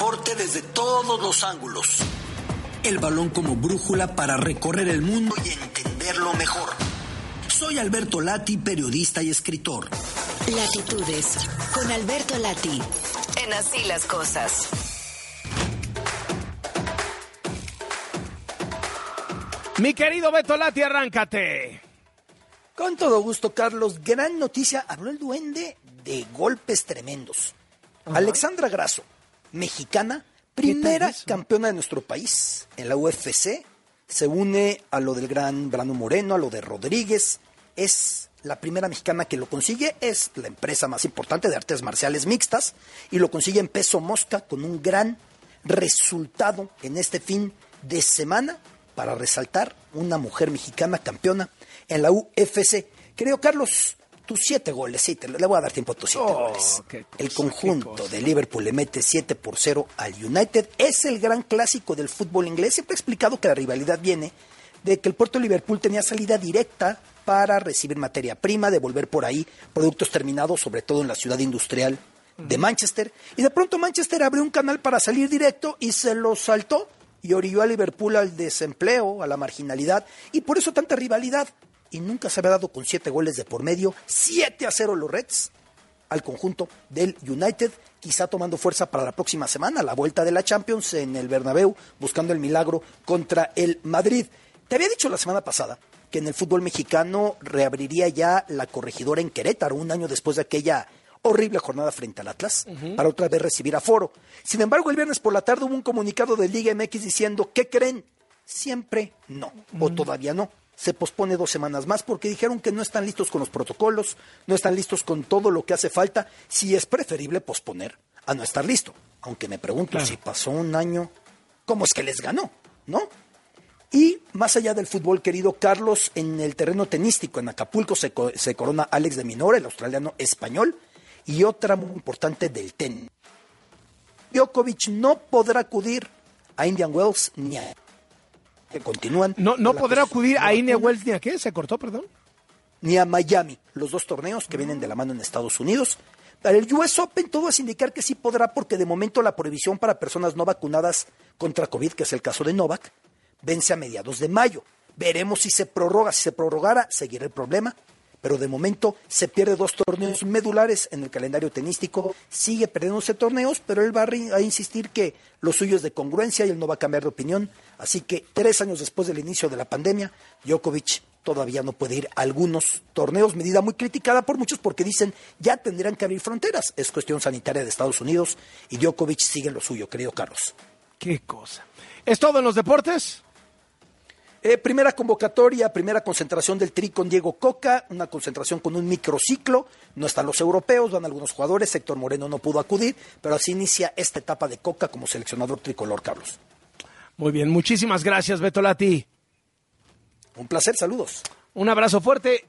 deporte desde todos los ángulos. El balón como brújula para recorrer el mundo y entenderlo mejor. Soy Alberto Lati, periodista y escritor. Latitudes, con Alberto Lati, en Así las Cosas. Mi querido Beto Lati, arráncate. Con todo gusto, Carlos. Gran noticia. Habló el duende de golpes tremendos. Alexandra Grasso, mexicana, primera campeona de nuestro país en la UFC, se une a lo del gran Brano Moreno, a lo de Rodríguez. Es la primera mexicana que lo consigue, es la empresa más importante de artes marciales mixtas y lo consigue en peso mosca con un gran resultado en este fin de semana para resaltar una mujer mexicana campeona en la UFC. Creo, Carlos, tus siete goles, sí, te, le voy a dar tiempo a tus siete Oh, goles. cosa, el conjunto de Liverpool le mete 7 por 0 al United. Es el gran clásico del fútbol inglés. Siempre he explicado que la rivalidad viene de que el puerto de Liverpool tenía salida directa para recibir materia prima, devolver por ahí productos terminados, sobre todo en la ciudad industrial de Manchester. Y de pronto Manchester abrió un canal para salir directo y se lo saltó y orilló a Liverpool al desempleo, a la marginalidad. Y por eso tanta rivalidad. Y nunca se había dado con siete goles de por medio. 7 a 0 los Reds al conjunto del United, quizá tomando fuerza para la próxima semana, la vuelta de la Champions en el Bernabéu, buscando el milagro contra el Madrid. Te había dicho la semana pasada que en el fútbol mexicano reabriría ya la corregidora en Querétaro un año después de aquella horrible jornada frente al Atlas, para otra vez recibir aforo. Sin embargo, el viernes por la tarde hubo un comunicado de Liga MX diciendo, ¿qué creen? Siempre no, o todavía no. Se pospone dos semanas más porque dijeron que no están listos con los protocolos, no están listos con todo lo que hace falta. Si es preferible posponer a no estar listo. Aunque me pregunto Claro. si pasó un año, ¿cómo es que les ganó? ¿No? Y más allá del fútbol, querido Carlos, en el terreno tenístico en Acapulco se, co- se corona Alex de Minora, el australiano español, y otra muy importante del tenis. Djokovic no podrá acudir a Indian Wells ni a que continúan. No, no podrá acudir a Ine Wells ni a qué, se cortó, perdón. ni a Miami, los dos torneos que vienen de la mano en Estados Unidos. Para el US Open todo es indicar que sí podrá porque de momento la prohibición para personas no vacunadas contra COVID, que es el caso de Novak, vence a mediados de mayo. Veremos si se prorroga. Si se prorrogara, seguirá el problema. Pero de momento se pierde dos torneos medulares en el calendario tenístico. Sigue perdiéndose torneos, pero él va a, insistir que lo suyo es de congruencia y él no va a cambiar de opinión. Así que tres años después del inicio de la pandemia, Djokovic todavía no puede ir a algunos torneos, medida muy criticada por muchos porque dicen ya tendrán que abrir fronteras. Es cuestión sanitaria de Estados Unidos y Djokovic sigue en lo suyo, querido Carlos. Qué cosa. ¿Es todo en los deportes? Eh, primera convocatoria, primera concentración del Tri con Diego Coca, una concentración con un microciclo. No están los europeos, van algunos jugadores. Héctor Moreno no pudo acudir, pero así inicia esta etapa de Coca como seleccionador tricolor, Carlos. Muy bien, muchísimas gracias, Beto Lati. Un placer, saludos. Un abrazo fuerte.